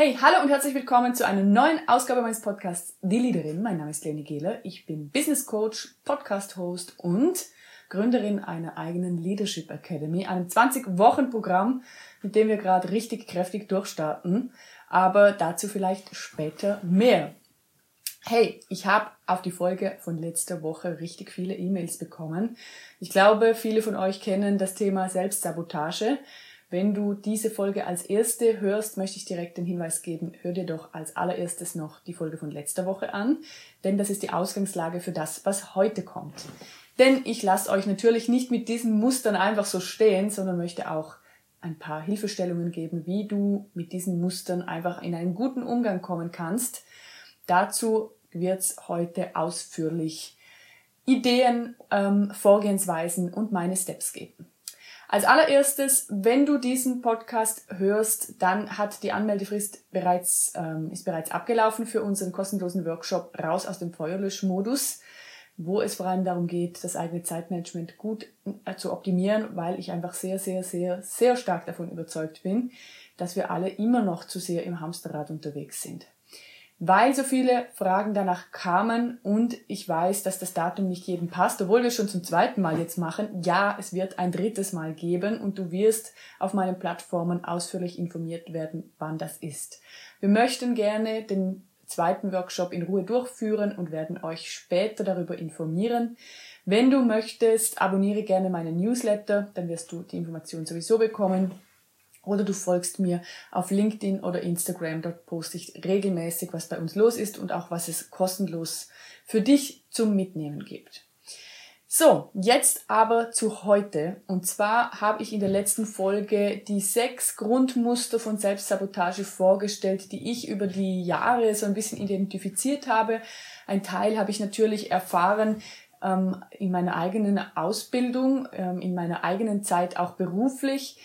Hey, hallo und herzlich willkommen zu einer neuen Ausgabe meines Podcasts Die Leaderin. Mein Name ist Leni Gehler. Ich bin Business Coach, Podcast Host und Gründerin einer eigenen Leadership Academy, einem 20-Wochen-Programm, mit dem wir gerade richtig kräftig durchstarten. Aber dazu vielleicht später mehr. Hey, ich habe auf die Folge von letzter Woche richtig viele E-Mails bekommen. Ich glaube, viele von euch kennen das Thema Selbstsabotage. Wenn du diese Folge als erste hörst, möchte ich direkt den Hinweis geben, hör dir doch als allererstes noch die Folge von letzter Woche an, denn das ist die Ausgangslage für das, was heute kommt. Denn ich lasse euch natürlich nicht mit diesen Mustern einfach so stehen, sondern möchte auch ein paar Hilfestellungen geben, wie du mit diesen Mustern einfach in einen guten Umgang kommen kannst. Dazu wird's heute ausführlich Ideen, ähm, Vorgehensweisen und meine Steps geben. Als allererstes, wenn du diesen Podcast hörst, dann hat die Anmeldefrist bereits, ähm, ist bereits abgelaufen für unseren kostenlosen Workshop Raus aus dem Feuerlöschmodus, wo es vor allem darum geht, das eigene Zeitmanagement gut äh, zu optimieren, weil ich einfach sehr, sehr, sehr, sehr stark davon überzeugt bin, dass wir alle immer noch zu sehr im Hamsterrad unterwegs sind weil so viele Fragen danach kamen und ich weiß, dass das Datum nicht jedem passt, obwohl wir schon zum zweiten Mal jetzt machen. Ja, es wird ein drittes Mal geben und du wirst auf meinen Plattformen ausführlich informiert werden, wann das ist. Wir möchten gerne den zweiten Workshop in Ruhe durchführen und werden euch später darüber informieren. Wenn du möchtest, abonniere gerne meinen Newsletter, dann wirst du die Information sowieso bekommen oder du folgst mir auf LinkedIn oder Instagram. Dort poste ich regelmäßig, was bei uns los ist und auch was es kostenlos für dich zum Mitnehmen gibt. So, jetzt aber zu heute. Und zwar habe ich in der letzten Folge die sechs Grundmuster von Selbstsabotage vorgestellt, die ich über die Jahre so ein bisschen identifiziert habe. Ein Teil habe ich natürlich erfahren ähm, in meiner eigenen Ausbildung, ähm, in meiner eigenen Zeit auch beruflich.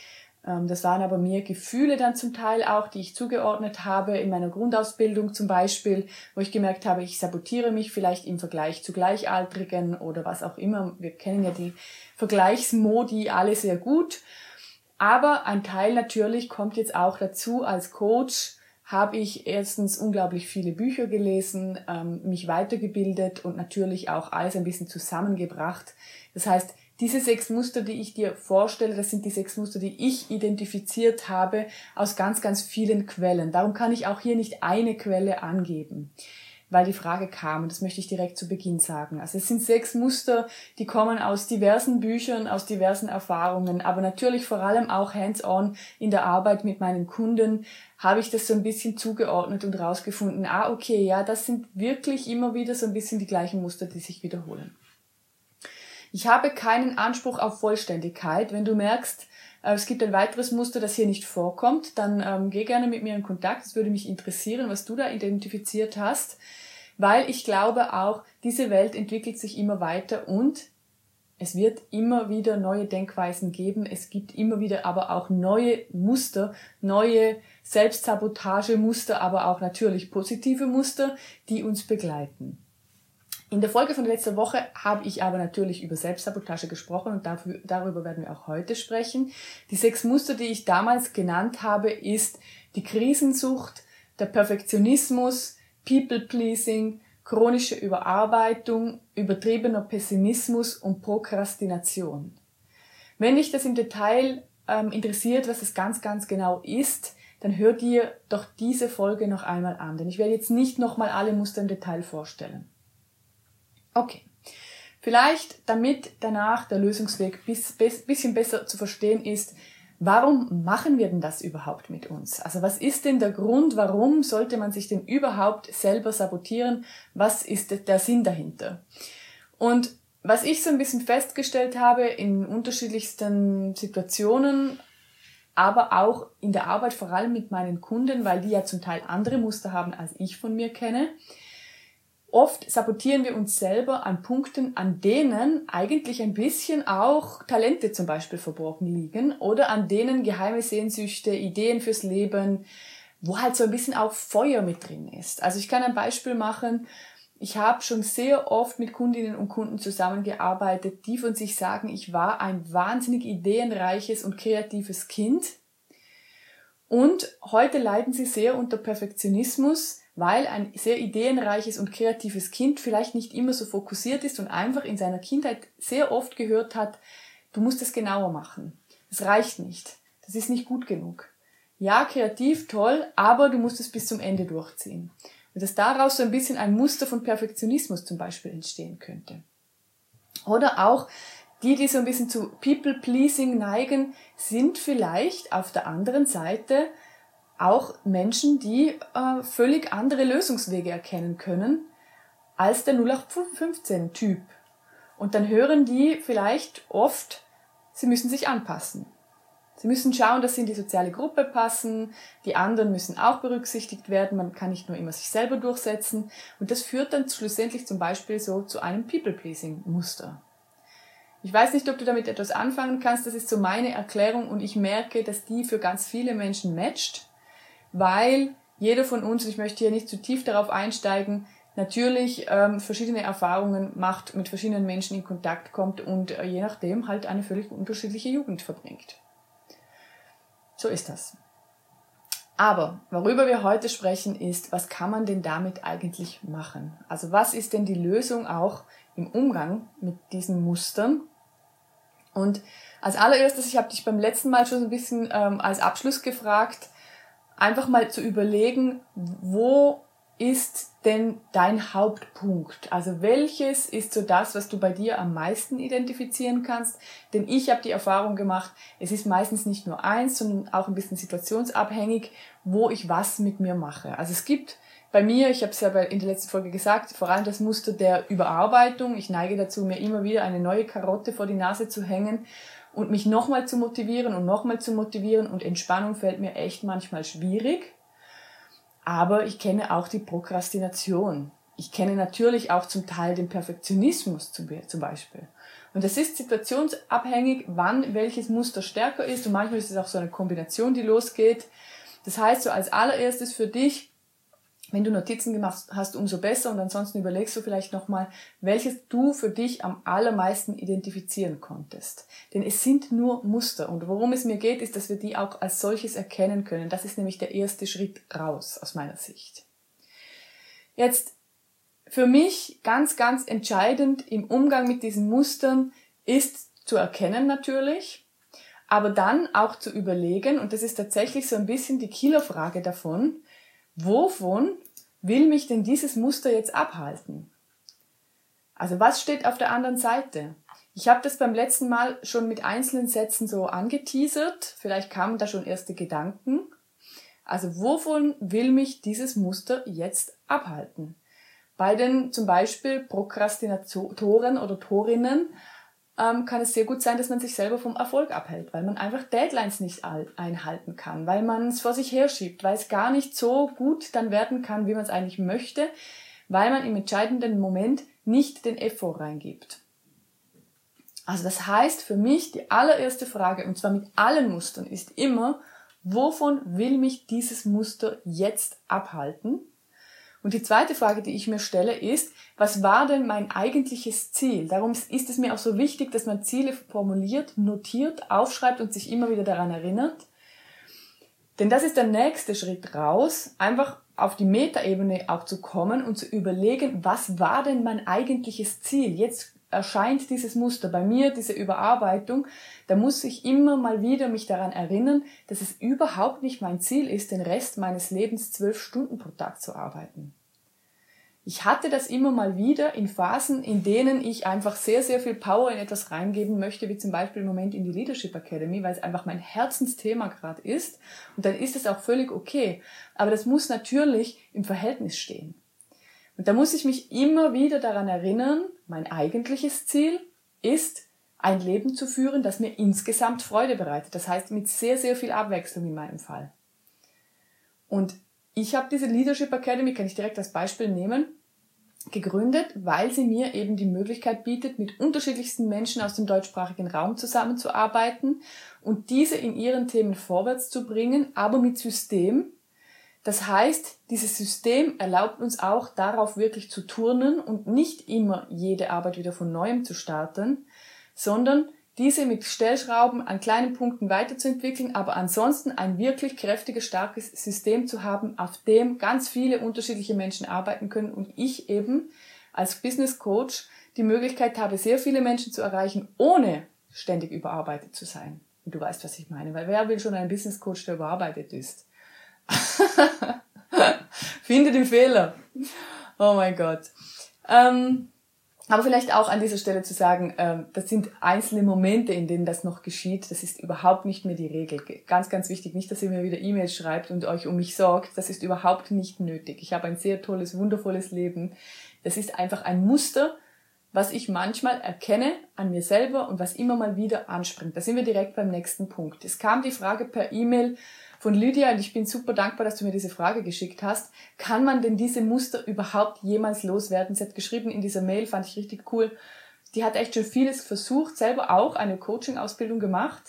Ähm, das waren aber mehr Gefühle dann zum Teil auch, die ich zugeordnet habe in meiner Grundausbildung zum Beispiel, wo ich gemerkt habe, ich sabotiere mich vielleicht im Vergleich zu Gleichaltrigen oder was auch immer. Wir kennen ja die Vergleichsmodi alle sehr gut. Aber ein Teil natürlich kommt jetzt auch dazu. Als Coach habe ich erstens unglaublich viele Bücher gelesen, ähm, mich weitergebildet und natürlich auch alles ein bisschen zusammengebracht. Das heißt, diese sechs Muster, die ich dir vorstelle, das sind die sechs Muster, die ich identifiziert habe aus ganz, ganz vielen Quellen. Darum kann ich auch hier nicht eine Quelle angeben, weil die Frage kam, und das möchte ich direkt zu Beginn sagen. Also es sind sechs Muster, die kommen aus diversen Büchern, aus diversen Erfahrungen, aber natürlich vor allem auch hands-on in der Arbeit mit meinen Kunden habe ich das so ein bisschen zugeordnet und rausgefunden, ah, okay, ja, das sind wirklich immer wieder so ein bisschen die gleichen Muster, die sich wiederholen. Ich habe keinen Anspruch auf Vollständigkeit. Wenn du merkst, äh, es gibt ein weiteres Muster, das hier nicht vorkommt, dann ähm, geh gerne mit mir in Kontakt. Es würde mich interessieren, was du da identifiziert hast, weil ich glaube auch, diese Welt entwickelt sich immer weiter und es wird immer wieder neue Denkweisen geben. Es gibt immer wieder aber auch neue Muster, neue Selbstsabotagemuster, aber auch natürlich positive Muster, die uns begleiten. In der Folge von letzter Woche habe ich aber natürlich über Selbstsabotage gesprochen und dafür, darüber werden wir auch heute sprechen. Die sechs Muster, die ich damals genannt habe, ist die Krisensucht, der Perfektionismus, People-Pleasing, chronische Überarbeitung, übertriebener Pessimismus und Prokrastination. Wenn dich das im Detail ähm, interessiert, was es ganz, ganz genau ist, dann hör dir doch diese Folge noch einmal an, denn ich werde jetzt nicht nochmal alle Muster im Detail vorstellen. Okay. Vielleicht, damit danach der Lösungsweg bis, bis, bisschen besser zu verstehen ist, warum machen wir denn das überhaupt mit uns? Also was ist denn der Grund, warum sollte man sich denn überhaupt selber sabotieren? Was ist der Sinn dahinter? Und was ich so ein bisschen festgestellt habe in unterschiedlichsten Situationen, aber auch in der Arbeit vor allem mit meinen Kunden, weil die ja zum Teil andere Muster haben, als ich von mir kenne, Oft sabotieren wir uns selber an Punkten, an denen eigentlich ein bisschen auch Talente zum Beispiel verborgen liegen oder an denen geheime Sehnsüchte, Ideen fürs Leben, wo halt so ein bisschen auch Feuer mit drin ist. Also ich kann ein Beispiel machen. Ich habe schon sehr oft mit Kundinnen und Kunden zusammengearbeitet, die von sich sagen, ich war ein wahnsinnig ideenreiches und kreatives Kind Und heute leiden sie sehr unter Perfektionismus, weil ein sehr ideenreiches und kreatives Kind vielleicht nicht immer so fokussiert ist und einfach in seiner Kindheit sehr oft gehört hat, du musst es genauer machen. Das reicht nicht. Das ist nicht gut genug. Ja, kreativ, toll, aber du musst es bis zum Ende durchziehen. Und dass daraus so ein bisschen ein Muster von Perfektionismus zum Beispiel entstehen könnte. Oder auch die, die so ein bisschen zu People-Pleasing neigen, sind vielleicht auf der anderen Seite auch Menschen, die äh, völlig andere Lösungswege erkennen können als der 0815-Typ. Und dann hören die vielleicht oft, sie müssen sich anpassen. Sie müssen schauen, dass sie in die soziale Gruppe passen, die anderen müssen auch berücksichtigt werden, man kann nicht nur immer sich selber durchsetzen. Und das führt dann schlussendlich zum Beispiel so zu einem People-Pleasing-Muster. Ich weiß nicht, ob du damit etwas anfangen kannst, das ist so meine Erklärung und ich merke, dass die für ganz viele Menschen matcht, weil jeder von uns, ich möchte hier nicht zu tief darauf einsteigen, natürlich ähm, verschiedene Erfahrungen macht, mit verschiedenen Menschen in Kontakt kommt und äh, je nachdem halt eine völlig unterschiedliche Jugend verbringt. So ist das. Aber worüber wir heute sprechen ist, was kann man denn damit eigentlich machen? Also was ist denn die Lösung auch im Umgang mit diesen Mustern und als allererstes, ich habe dich beim letzten Mal schon ein bisschen ähm, als Abschluss gefragt, einfach mal zu überlegen, wo ist denn dein Hauptpunkt? Also welches ist so das, was du bei dir am meisten identifizieren kannst? Denn ich habe die Erfahrung gemacht, es ist meistens nicht nur eins, sondern auch ein bisschen situationsabhängig, wo ich was mit mir mache. Also es gibt bei mir, ich habe es ja in der letzten Folge gesagt, vor allem das Muster der Überarbeitung. Ich neige dazu, mir immer wieder eine neue Karotte vor die Nase zu hängen und mich nochmal zu motivieren und nochmal zu motivieren. Und Entspannung fällt mir echt manchmal schwierig. Aber ich kenne auch die Prokrastination. Ich kenne natürlich auch zum Teil den Perfektionismus zum Beispiel. Und das ist situationsabhängig, wann welches Muster stärker ist. Und manchmal ist es auch so eine Kombination, die losgeht. Das heißt, so als allererstes für dich, wenn du Notizen gemacht hast, umso besser und ansonsten überlegst du vielleicht nochmal, welches du für dich am allermeisten identifizieren konntest. Denn es sind nur Muster und worum es mir geht, ist, dass wir die auch als solches erkennen können. Das ist nämlich der erste Schritt raus aus meiner Sicht. Jetzt für mich ganz, ganz entscheidend im Umgang mit diesen Mustern ist zu erkennen natürlich, aber dann auch zu überlegen, und das ist tatsächlich so ein bisschen die Killerfrage davon, wovon will mich denn dieses Muster jetzt abhalten? Also was steht auf der anderen Seite? Ich habe das beim letzten Mal schon mit einzelnen Sätzen so angeteasert. Vielleicht kamen da schon erste Gedanken. Also wovon will mich dieses Muster jetzt abhalten? Bei den zum Beispiel Prokrastinatoren oder Torinnen ähm, kann es sehr gut sein, dass man sich selber vom Erfolg abhält, weil man einfach Deadlines nicht einhalten kann, weil man es vor sich herschiebt, weil es gar nicht so gut dann werden kann, wie man es eigentlich möchte, weil man im entscheidenden Moment nicht den Effort reingibt. Also das heißt für mich, die allererste Frage, und zwar mit allen Mustern, ist immer, wovon will mich dieses Muster jetzt abhalten? Und die zweite Frage, die ich mir stelle, ist, was war denn mein eigentliches Ziel? Darum ist es mir auch so wichtig, dass man Ziele formuliert, notiert, aufschreibt und sich immer wieder daran erinnert. Denn das ist der nächste Schritt raus, einfach auf die Metaebene auch zu kommen und zu überlegen, was war denn mein eigentliches Ziel? Jetzt erscheint dieses Muster bei mir, diese Überarbeitung, da muss ich immer mal wieder mich daran erinnern, dass es überhaupt nicht mein Ziel ist, den Rest meines Lebens zwölf Stunden pro Tag zu arbeiten. Ich hatte das immer mal wieder in Phasen, in denen ich einfach sehr, sehr viel Power in etwas reingeben möchte, wie zum Beispiel im Moment in die Leadership Academy, weil es einfach mein Herzensthema gerade ist. Und dann ist es auch völlig okay. Aber das muss natürlich im Verhältnis stehen. Und da muss ich mich immer wieder daran erinnern, mein eigentliches Ziel ist, ein Leben zu führen, das mir insgesamt Freude bereitet. Das heißt, mit sehr, sehr viel Abwechslung in meinem Fall. Und ich habe diese Leadership Academy, kann ich direkt als Beispiel nehmen, gegründet, weil sie mir eben die Möglichkeit bietet, mit unterschiedlichsten Menschen aus dem deutschsprachigen Raum zusammenzuarbeiten und diese in ihren Themen vorwärts zu bringen, aber mit System. Das heißt, dieses System erlaubt uns auch darauf wirklich zu turnen und nicht immer jede Arbeit wieder von neuem zu starten, sondern diese mit Stellschrauben an kleinen Punkten weiterzuentwickeln, aber ansonsten ein wirklich kräftiges, starkes System zu haben, auf dem ganz viele unterschiedliche Menschen arbeiten können und ich eben als Business Coach die Möglichkeit habe, sehr viele Menschen zu erreichen, ohne ständig überarbeitet zu sein. Und du weißt, was ich meine, weil wer will schon einen Business Coach, der überarbeitet ist? Finde den Fehler. Oh mein Gott. Ähm, aber vielleicht auch an dieser Stelle zu sagen, ähm, das sind einzelne Momente, in denen das noch geschieht. Das ist überhaupt nicht mehr die Regel. Ganz, ganz wichtig, nicht, dass ihr mir wieder E-Mails schreibt und euch um mich sorgt. Das ist überhaupt nicht nötig. Ich habe ein sehr tolles, wundervolles Leben. Das ist einfach ein Muster, was ich manchmal erkenne an mir selber und was immer mal wieder anspringt. Da sind wir direkt beim nächsten Punkt. Es kam die Frage per E-Mail, von Lydia und ich bin super dankbar, dass du mir diese Frage geschickt hast. Kann man denn diese Muster überhaupt jemals loswerden? Sie hat geschrieben in dieser Mail, fand ich richtig cool. Die hat echt schon vieles versucht, selber auch eine Coaching-Ausbildung gemacht,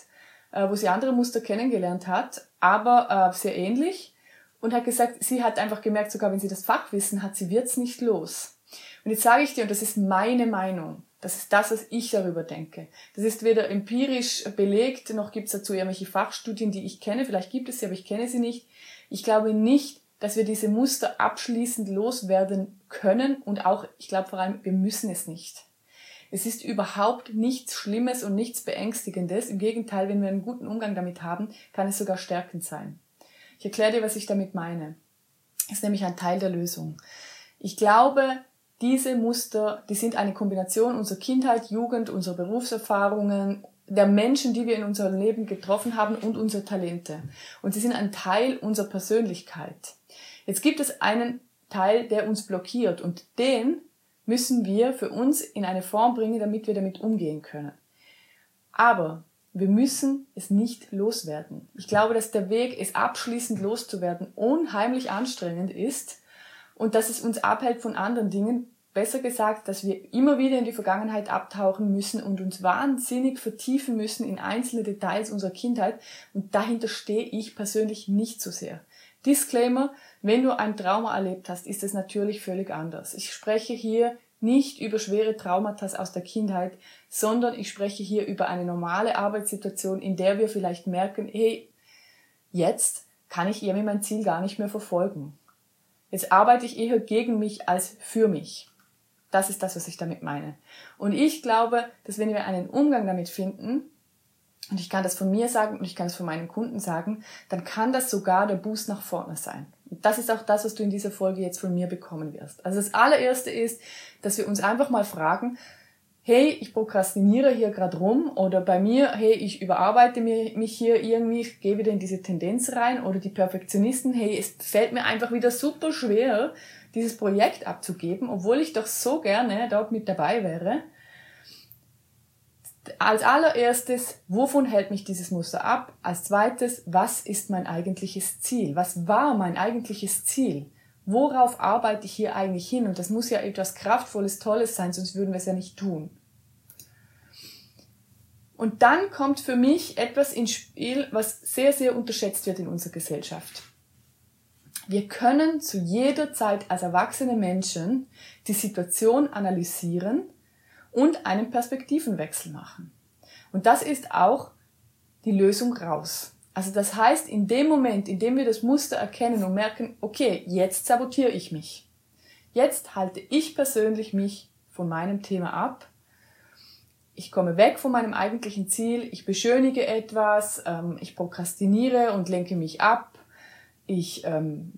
äh, wo sie andere Muster kennengelernt hat, aber äh, sehr ähnlich. Und hat gesagt, sie hat einfach gemerkt, sogar wenn sie das Fachwissen hat, sie wird's nicht los. Und jetzt sage ich dir, und das ist meine Meinung, das ist das, was ich darüber denke. Das ist weder empirisch belegt, noch gibt es dazu irgendwelche Fachstudien, die ich kenne. Vielleicht gibt es sie, aber ich kenne sie nicht. Ich glaube nicht, dass wir diese Muster abschließend loswerden können und auch, ich glaube vor allem, wir müssen es nicht. Es ist überhaupt nichts Schlimmes und nichts Beängstigendes. Im Gegenteil, wenn wir einen guten Umgang damit haben, kann es sogar stärkend sein. Ich erkläre dir, was ich damit meine. Das ist nämlich ein Teil der Lösung. Ich glaube, diese Muster, die sind eine Kombination unserer Kindheit, Jugend, unserer Berufserfahrungen, der Menschen, die wir in unserem Leben getroffen haben und unserer Talente. Und sie sind ein Teil unserer Persönlichkeit. Jetzt gibt es einen Teil, der uns blockiert und den müssen wir für uns in eine Form bringen, damit wir damit umgehen können. Aber wir müssen es nicht loswerden. Ich glaube, dass der Weg, es abschließend loszuwerden, unheimlich anstrengend ist und dass es uns abhält von anderen Dingen, besser gesagt, dass wir immer wieder in die Vergangenheit abtauchen müssen und uns wahnsinnig vertiefen müssen in einzelne Details unserer Kindheit und dahinter stehe ich persönlich nicht so sehr. Disclaimer, wenn du ein Trauma erlebt hast, ist es natürlich völlig anders. Ich spreche hier nicht über schwere Traumata aus der Kindheit, sondern ich spreche hier über eine normale Arbeitssituation, in der wir vielleicht merken, hey, jetzt kann ich irgendwie mein Ziel gar nicht mehr verfolgen. Jetzt arbeite ich eher gegen mich als für mich. Das ist das, was ich damit meine. Und ich glaube, dass wenn wir einen Umgang damit finden, und ich kann das von mir sagen und ich kann es von meinen Kunden sagen, dann kann das sogar der Boost nach vorne sein. Und das ist auch das, was du in dieser Folge jetzt von mir bekommen wirst. Also das allererste ist, dass wir uns einfach mal fragen, hey, ich prokrastiniere hier gerade rum oder bei mir, hey, ich überarbeite mich hier irgendwie, ich gehe wieder in diese Tendenz rein oder die Perfektionisten, hey, es fällt mir einfach wieder super schwer, dieses Projekt abzugeben, obwohl ich doch so gerne dort mit dabei wäre. Als allererstes, wovon hält mich dieses Muster ab? Als zweites, was ist mein eigentliches Ziel? Was war mein eigentliches Ziel? Worauf arbeite ich hier eigentlich hin? Und das muss ja etwas Kraftvolles, Tolles sein, sonst würden wir es ja nicht tun. Und dann kommt für mich etwas ins Spiel, was sehr, sehr unterschätzt wird in unserer Gesellschaft. Wir können zu jeder Zeit als erwachsene Menschen die Situation analysieren und einen Perspektivenwechsel machen. Und das ist auch die Lösung raus. Also das heißt, in dem Moment, in dem wir das Muster erkennen und merken, okay, jetzt sabotiere ich mich. Jetzt halte ich persönlich mich von meinem Thema ab. Ich komme weg von meinem eigentlichen Ziel, ich beschönige etwas, ähm, ich prokrastiniere und lenke mich ab ich ähm,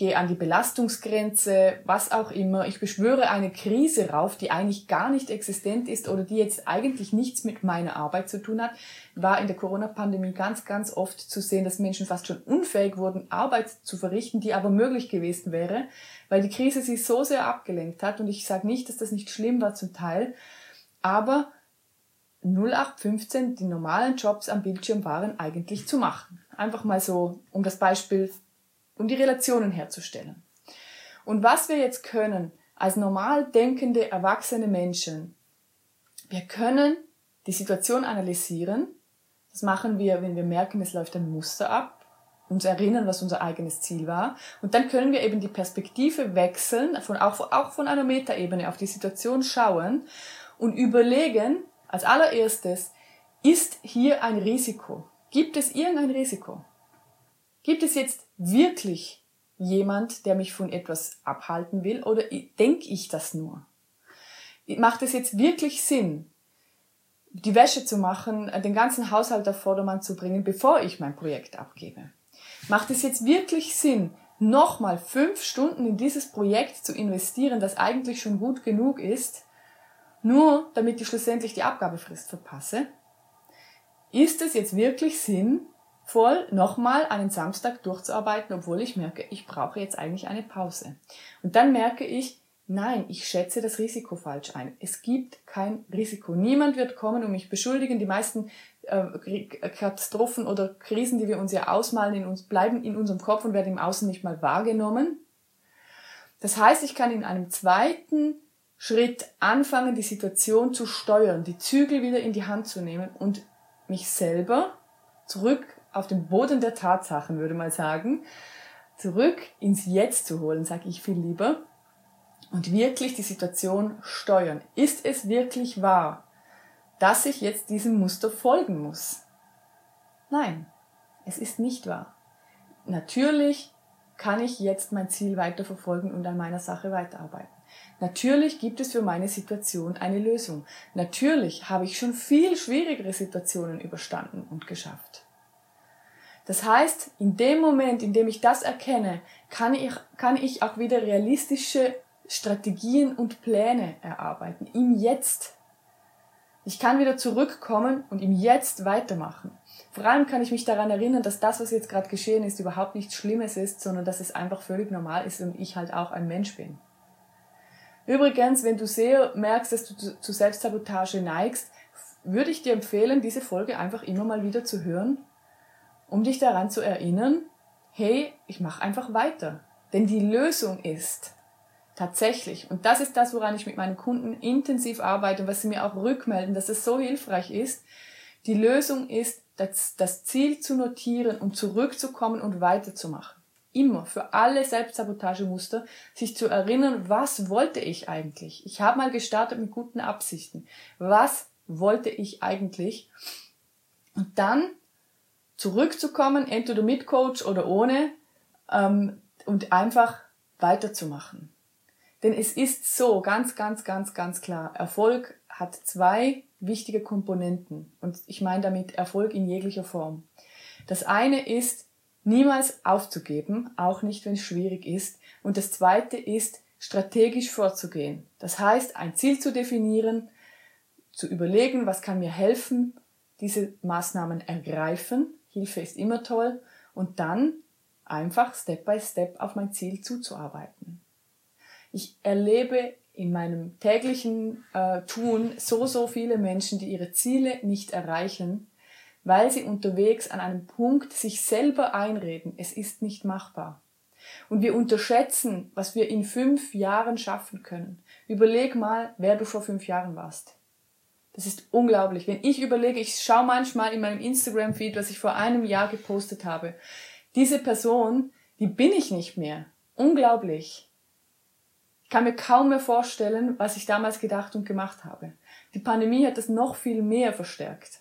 gehe an die Belastungsgrenze, was auch immer. Ich beschwöre eine Krise rauf, die eigentlich gar nicht existent ist oder die jetzt eigentlich nichts mit meiner Arbeit zu tun hat. War in der Corona-Pandemie ganz, ganz oft zu sehen, dass Menschen fast schon unfähig wurden, Arbeit zu verrichten, die aber möglich gewesen wäre, weil die Krise sie so sehr abgelenkt hat. Und ich sage nicht, dass das nicht schlimm war zum Teil, aber 0815, die normalen Jobs am Bildschirm waren eigentlich zu machen. Einfach mal so, um das Beispiel, um die Relationen herzustellen. Und was wir jetzt können, als normal denkende, erwachsene Menschen, wir können die Situation analysieren. Das machen wir, wenn wir merken, es läuft ein Muster ab, uns erinnern, was unser eigenes Ziel war. Und dann können wir eben die Perspektive wechseln, von, auch, auch von einer Metaebene auf die Situation schauen und überlegen, als allererstes, ist hier ein Risiko? Gibt es irgendein Risiko? Gibt es jetzt wirklich jemand, der mich von etwas abhalten will oder denke ich das nur? Macht es jetzt wirklich Sinn, die Wäsche zu machen, den ganzen Haushalt auf Vordermann zu bringen, bevor ich mein Projekt abgebe? Macht es jetzt wirklich Sinn, nochmal fünf Stunden in dieses Projekt zu investieren, das eigentlich schon gut genug ist, nur damit ich schlussendlich die Abgabefrist verpasse? Ist es jetzt wirklich sinnvoll, nochmal einen Samstag durchzuarbeiten, obwohl ich merke, ich brauche jetzt eigentlich eine Pause? Und dann merke ich, nein, ich schätze das Risiko falsch ein. Es gibt kein Risiko. Niemand wird kommen und mich beschuldigen. Die meisten äh, Katastrophen oder Krisen, die wir uns ja ausmalen, in uns, bleiben in unserem Kopf und werden im Außen nicht mal wahrgenommen. Das heißt, ich kann in einem zweiten Schritt anfangen, die Situation zu steuern, die Zügel wieder in die Hand zu nehmen und mich selber zurück auf den Boden der Tatsachen, würde man sagen, zurück ins Jetzt zu holen, sage ich viel lieber, und wirklich die Situation steuern. Ist es wirklich wahr, dass ich jetzt diesem Muster folgen muss? Nein, es ist nicht wahr. Natürlich kann ich jetzt mein Ziel weiterverfolgen und an meiner Sache weiterarbeiten. Natürlich gibt es für meine Situation eine Lösung. Natürlich habe ich schon viel schwierigere Situationen überstanden und geschafft. Das heißt, in dem Moment, in dem ich das erkenne, kann ich, kann ich auch wieder realistische Strategien und Pläne erarbeiten. Im Jetzt. Ich kann wieder zurückkommen und im Jetzt weitermachen. Vor allem kann ich mich daran erinnern, dass das, was jetzt gerade geschehen ist, überhaupt nichts Schlimmes ist, sondern dass es einfach völlig normal ist und ich halt auch ein Mensch bin. Übrigens, wenn du sehr merkst, dass du zu Selbstsabotage neigst, würde ich dir empfehlen, diese Folge einfach immer mal wieder zu hören, um dich daran zu erinnern, hey, ich mache einfach weiter. Denn die Lösung ist tatsächlich, und das ist das, woran ich mit meinen Kunden intensiv arbeite und was sie mir auch rückmelden, dass es so hilfreich ist, die Lösung ist, das, das Ziel zu notieren und zurückzukommen und weiterzumachen immer für alle Selbstsabotagemuster sich zu erinnern, was wollte ich eigentlich? Ich habe mal gestartet mit guten Absichten. Was wollte ich eigentlich? Und dann zurückzukommen, entweder mit Coach oder ohne, ähm, und einfach weiterzumachen. Denn es ist so, ganz, ganz, ganz, ganz klar, Erfolg hat zwei wichtige Komponenten. Und ich meine damit Erfolg in jeglicher Form. Das eine ist, niemals aufzugeben, auch nicht, wenn es schwierig ist. Und das Zweite ist, strategisch vorzugehen. Das heißt, ein Ziel zu definieren, zu überlegen, was kann mir helfen, diese Maßnahmen ergreifen. Hilfe ist immer toll. Und dann einfach Step by Step auf mein Ziel zuzuarbeiten. Ich erlebe in meinem täglichen äh, Tun so, so viele Menschen, die ihre Ziele nicht erreichen, weil sie unterwegs an einem Punkt sich selber einreden, es ist nicht machbar. Und wir unterschätzen, was wir in fünf Jahren schaffen können. Überleg mal, wer du vor fünf Jahren warst. Das ist unglaublich. Wenn ich überlege, ich schaue manchmal in meinem Instagram-Feed, was ich vor einem Jahr gepostet habe. Diese Person, die bin ich nicht mehr. Unglaublich. Ich kann mir kaum mehr vorstellen, was ich damals gedacht und gemacht habe. Die Pandemie hat das noch viel mehr verstärkt.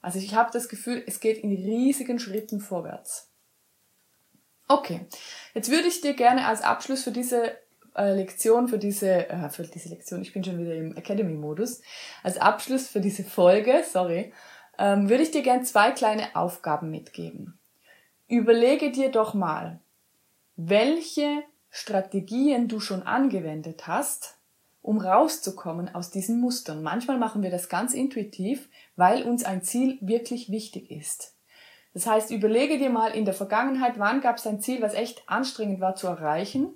Also ich habe das Gefühl, es geht in riesigen Schritten vorwärts. Okay, jetzt würde ich dir gerne als Abschluss für diese äh, Lektion, für diese, äh, für diese Lektion, ich bin schon wieder im Academy-Modus, als Abschluss für diese Folge, sorry, ähm, würde ich dir gerne zwei kleine Aufgaben mitgeben. Überlege dir doch mal, welche Strategien du schon angewendet hast, um rauszukommen aus diesen Mustern. Manchmal machen wir das ganz intuitiv, weil uns ein Ziel wirklich wichtig ist. Das heißt, überlege dir mal in der Vergangenheit, wann gab es ein Ziel, was echt anstrengend war zu erreichen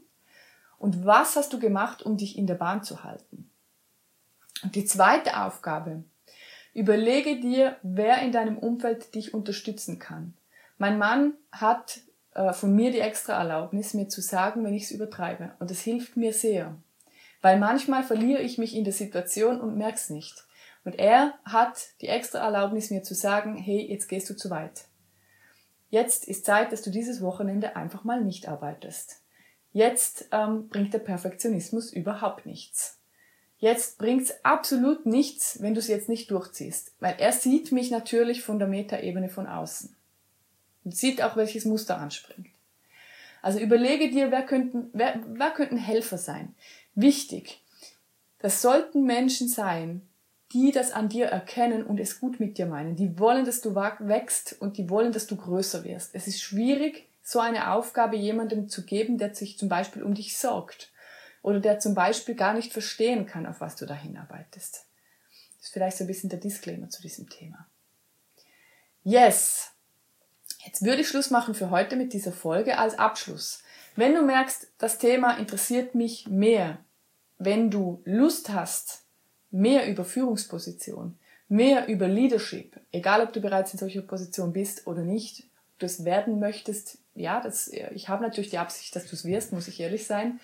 und was hast du gemacht, um dich in der Bahn zu halten. Und die zweite Aufgabe, überlege dir, wer in deinem Umfeld dich unterstützen kann. Mein Mann hat äh, von mir die extra Erlaubnis, mir zu sagen, wenn ich es übertreibe. Und das hilft mir sehr. Weil manchmal verliere ich mich in der Situation und merk's nicht. Und er hat die extra Erlaubnis, mir zu sagen, hey, jetzt gehst du zu weit. Jetzt ist Zeit, dass du dieses Wochenende einfach mal nicht arbeitest. Jetzt ähm, bringt der Perfektionismus überhaupt nichts. jetzt bringt's absolut nichts, wenn du es jetzt nicht durchziehst. Weil er sieht mich natürlich von der Metaebene von außen. Und sieht auch, welches Muster anspringt. Also überlege dir, wer könnten, wer, wer könnten Helfer sein. Wichtig. Das sollten Menschen sein, die das an dir erkennen und es gut mit dir meinen. Die wollen, dass du wächst und die wollen, dass du größer wirst. Es ist schwierig, so eine Aufgabe jemandem zu geben, der sich zum Beispiel um dich sorgt oder der zum Beispiel gar nicht verstehen kann, auf was du da hinarbeitest. Das ist vielleicht so ein bisschen der Disclaimer zu diesem Thema. Yes! Jetzt würde ich Schluss machen für heute mit dieser Folge als Abschluss. Wenn du merkst, das Thema interessiert mich mehr, wenn du Lust hast, mehr über Führungsposition, mehr über Leadership, egal ob du bereits in solcher Position bist oder nicht, du es werden möchtest, ja, das, ich habe natürlich die Absicht, dass du es wirst, muss ich ehrlich sein,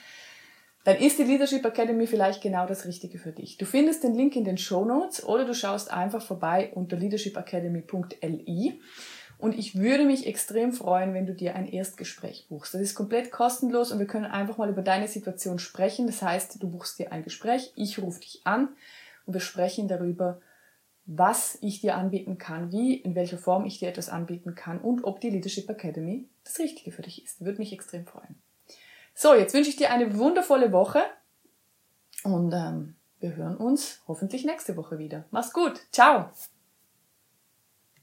dann ist die Leadership Academy vielleicht genau das Richtige für dich. Du findest den Link in den Show Notes oder du schaust einfach vorbei unter leadershipacademy.li. Und ich würde mich extrem freuen, wenn du dir ein Erstgespräch buchst. Das ist komplett kostenlos und wir können einfach mal über deine Situation sprechen. Das heißt, du buchst dir ein Gespräch, ich rufe dich an und wir sprechen darüber, was ich dir anbieten kann, wie, in welcher Form ich dir etwas anbieten kann und ob die Leadership Academy das Richtige für dich ist. Würde mich extrem freuen. So, jetzt wünsche ich dir eine wundervolle Woche und ähm, wir hören uns hoffentlich nächste Woche wieder. Mach's gut. Ciao.